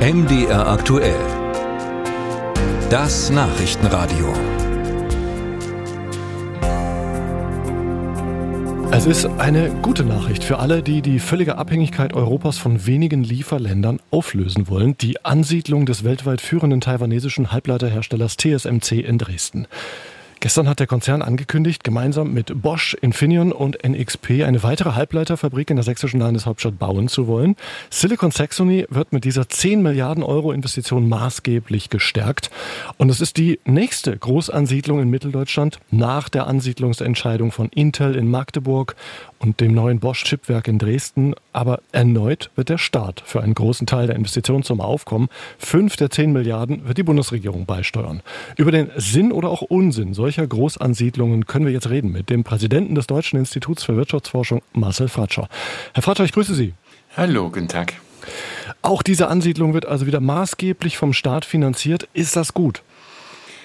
MDR aktuell. Das Nachrichtenradio. Es ist eine gute Nachricht für alle, die die völlige Abhängigkeit Europas von wenigen Lieferländern auflösen wollen. Die Ansiedlung des weltweit führenden taiwanesischen Halbleiterherstellers TSMC in Dresden. Gestern hat der Konzern angekündigt, gemeinsam mit Bosch, Infineon und NXP eine weitere Halbleiterfabrik in der sächsischen Landeshauptstadt bauen zu wollen. Silicon Saxony wird mit dieser 10 Milliarden Euro Investition maßgeblich gestärkt. Und es ist die nächste Großansiedlung in Mitteldeutschland nach der Ansiedlungsentscheidung von Intel in Magdeburg und dem neuen Bosch-Chipwerk in Dresden. Aber erneut wird der Staat für einen großen Teil der Investitionen zum Aufkommen. Fünf der 10 Milliarden wird die Bundesregierung beisteuern. Über den Sinn oder auch Unsinn solcher solcher Großansiedlungen können wir jetzt reden mit dem Präsidenten des Deutschen Instituts für Wirtschaftsforschung, Marcel Fratscher. Herr Fratscher, ich grüße Sie. Hallo, guten Tag. Auch diese Ansiedlung wird also wieder maßgeblich vom Staat finanziert. Ist das gut?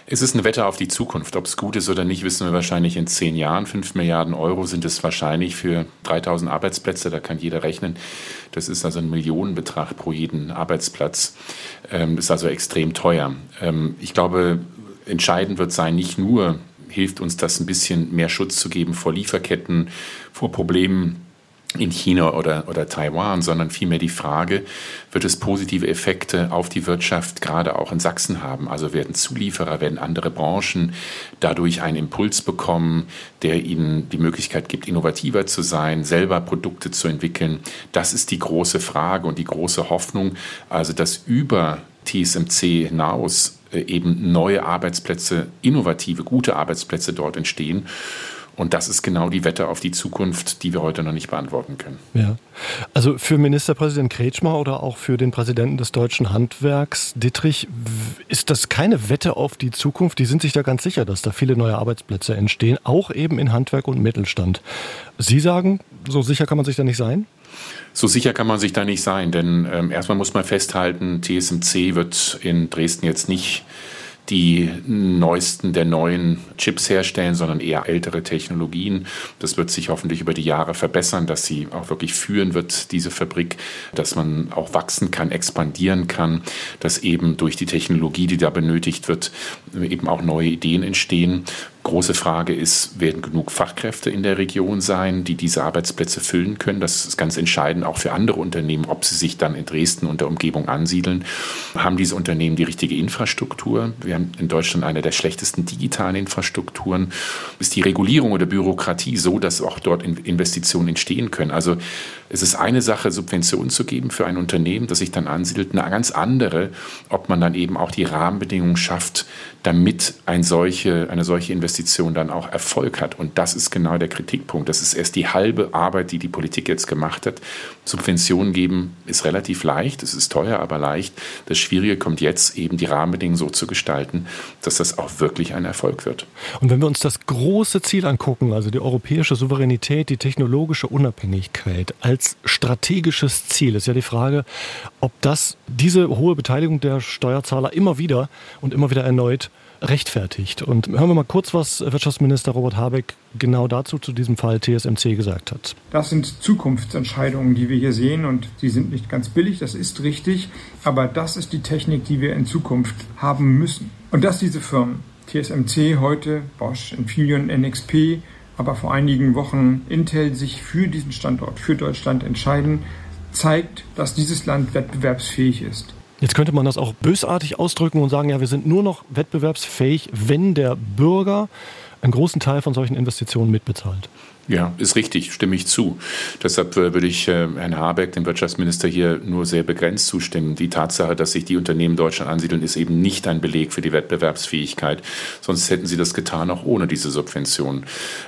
Es ist ein Wetter auf die Zukunft. Ob es gut ist oder nicht, wissen wir wahrscheinlich in zehn Jahren. Fünf Milliarden Euro sind es wahrscheinlich für 3000 Arbeitsplätze. Da kann jeder rechnen. Das ist also ein Millionenbetrag pro jeden Arbeitsplatz. Ähm, ist also extrem teuer. Ähm, ich glaube, entscheidend wird sein, nicht nur hilft uns das ein bisschen mehr Schutz zu geben vor Lieferketten, vor Problemen in China oder, oder Taiwan, sondern vielmehr die Frage, wird es positive Effekte auf die Wirtschaft gerade auch in Sachsen haben? Also werden Zulieferer, werden andere Branchen dadurch einen Impuls bekommen, der ihnen die Möglichkeit gibt, innovativer zu sein, selber Produkte zu entwickeln? Das ist die große Frage und die große Hoffnung, also dass über TSMC hinaus äh, eben neue Arbeitsplätze, innovative, gute Arbeitsplätze dort entstehen. Und das ist genau die Wette auf die Zukunft, die wir heute noch nicht beantworten können. Ja. Also für Ministerpräsident Kretschmer oder auch für den Präsidenten des deutschen Handwerks, Dittrich, ist das keine Wette auf die Zukunft? Die sind sich da ganz sicher, dass da viele neue Arbeitsplätze entstehen, auch eben in Handwerk und Mittelstand. Sie sagen, so sicher kann man sich da nicht sein? So sicher kann man sich da nicht sein, denn ähm, erstmal muss man festhalten, TSMC wird in Dresden jetzt nicht die neuesten der neuen Chips herstellen, sondern eher ältere Technologien. Das wird sich hoffentlich über die Jahre verbessern, dass sie auch wirklich führen wird, diese Fabrik, dass man auch wachsen kann, expandieren kann, dass eben durch die Technologie, die da benötigt wird, eben auch neue Ideen entstehen. Große Frage ist, werden genug Fachkräfte in der Region sein, die diese Arbeitsplätze füllen können? Das ist ganz entscheidend auch für andere Unternehmen, ob sie sich dann in Dresden und der Umgebung ansiedeln. Haben diese Unternehmen die richtige Infrastruktur? Wir haben in Deutschland eine der schlechtesten digitalen Infrastrukturen. Ist die Regulierung oder Bürokratie so, dass auch dort Investitionen entstehen können? Also es ist eine Sache, Subventionen zu geben für ein Unternehmen, das sich dann ansiedelt, eine ganz andere, ob man dann eben auch die Rahmenbedingungen schafft, damit ein solche, eine solche Investition Investition dann auch Erfolg hat. Und das ist genau der Kritikpunkt. Das ist erst die halbe Arbeit, die die Politik jetzt gemacht hat. Subventionen geben ist relativ leicht, es ist teuer, aber leicht. Das Schwierige kommt jetzt, eben die Rahmenbedingungen so zu gestalten, dass das auch wirklich ein Erfolg wird. Und wenn wir uns das große Ziel angucken, also die europäische Souveränität, die technologische Unabhängigkeit als strategisches Ziel, ist ja die Frage, ob das diese hohe Beteiligung der Steuerzahler immer wieder und immer wieder erneut rechtfertigt. Und hören wir mal kurz, was Wirtschaftsminister Robert Habeck genau dazu zu diesem Fall TSMC gesagt hat. Das sind Zukunftsentscheidungen, die wir hier sehen und sie sind nicht ganz billig, das ist richtig, aber das ist die Technik, die wir in Zukunft haben müssen. Und dass diese Firmen TSMC heute, Bosch, Infineon, NXP, aber vor einigen Wochen Intel sich für diesen Standort, für Deutschland entscheiden, zeigt, dass dieses Land wettbewerbsfähig ist. Jetzt könnte man das auch bösartig ausdrücken und sagen, ja, wir sind nur noch wettbewerbsfähig, wenn der Bürger einen großen Teil von solchen Investitionen mitbezahlt. Ja, ist richtig, stimme ich zu. Deshalb äh, würde ich äh, Herrn Habeck, dem Wirtschaftsminister, hier nur sehr begrenzt zustimmen. Die Tatsache, dass sich die Unternehmen Deutschland ansiedeln, ist eben nicht ein Beleg für die Wettbewerbsfähigkeit. Sonst hätten sie das getan, auch ohne diese Subventionen.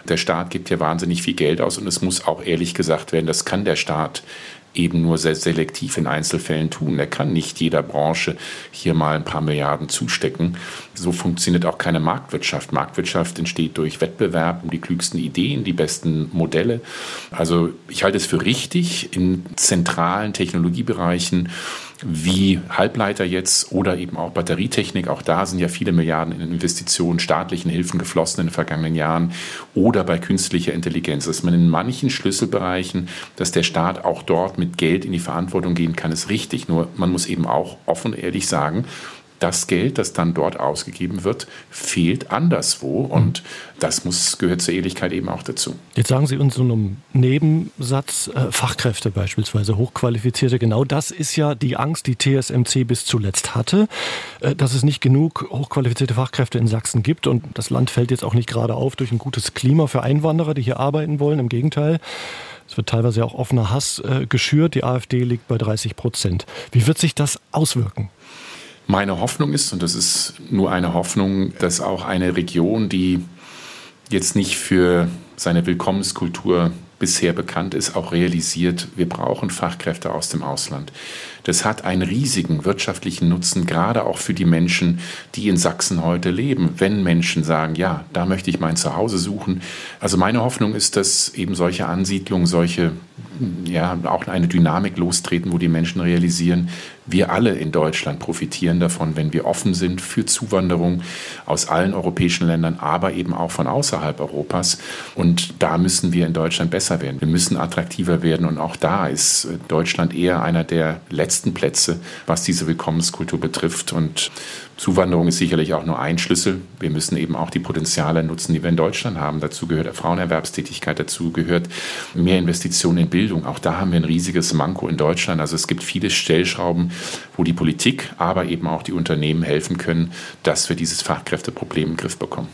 Der Staat gibt hier wahnsinnig viel Geld aus und es muss auch ehrlich gesagt werden, das kann der Staat eben nur sehr selektiv in Einzelfällen tun. Er kann nicht jeder Branche hier mal ein paar Milliarden zustecken. So funktioniert auch keine Marktwirtschaft. Marktwirtschaft entsteht durch Wettbewerb um die klügsten Ideen, die besten Modelle. Also ich halte es für richtig, in zentralen Technologiebereichen wie Halbleiter jetzt oder eben auch Batterietechnik. Auch da sind ja viele Milliarden in Investitionen, staatlichen Hilfen geflossen in den vergangenen Jahren oder bei künstlicher Intelligenz. Dass man in manchen Schlüsselbereichen, dass der Staat auch dort mit Geld in die Verantwortung gehen kann, ist richtig. Nur man muss eben auch offen ehrlich sagen, das Geld, das dann dort ausgegeben wird, fehlt anderswo. Und das muss, gehört zur Ehrlichkeit eben auch dazu. Jetzt sagen Sie uns so einem Nebensatz, äh, Fachkräfte beispielsweise, Hochqualifizierte. Genau das ist ja die Angst, die TSMC bis zuletzt hatte, äh, dass es nicht genug hochqualifizierte Fachkräfte in Sachsen gibt. Und das Land fällt jetzt auch nicht gerade auf durch ein gutes Klima für Einwanderer, die hier arbeiten wollen. Im Gegenteil. Es wird teilweise auch offener Hass äh, geschürt. Die AfD liegt bei 30 Prozent. Wie wird sich das auswirken? Meine Hoffnung ist, und das ist nur eine Hoffnung, dass auch eine Region, die jetzt nicht für seine Willkommenskultur bisher bekannt ist, auch realisiert, wir brauchen Fachkräfte aus dem Ausland. Das hat einen riesigen wirtschaftlichen Nutzen, gerade auch für die Menschen, die in Sachsen heute leben. Wenn Menschen sagen, ja, da möchte ich mein Zuhause suchen. Also meine Hoffnung ist, dass eben solche Ansiedlungen, solche, ja, auch eine Dynamik lostreten, wo die Menschen realisieren, wir alle in Deutschland profitieren davon, wenn wir offen sind für Zuwanderung aus allen europäischen Ländern, aber eben auch von außerhalb Europas. Und da müssen wir in Deutschland besser werden. Wir müssen attraktiver werden. Und auch da ist Deutschland eher einer der letzten Plätze, was diese Willkommenskultur betrifft. Und Zuwanderung ist sicherlich auch nur ein Schlüssel. Wir müssen eben auch die Potenziale nutzen, die wir in Deutschland haben. Dazu gehört Frauenerwerbstätigkeit, dazu gehört mehr Investitionen in Bildung. Auch da haben wir ein riesiges Manko in Deutschland. Also es gibt viele Stellschrauben, wo die Politik, aber eben auch die Unternehmen helfen können, dass wir dieses Fachkräfteproblem im Griff bekommen.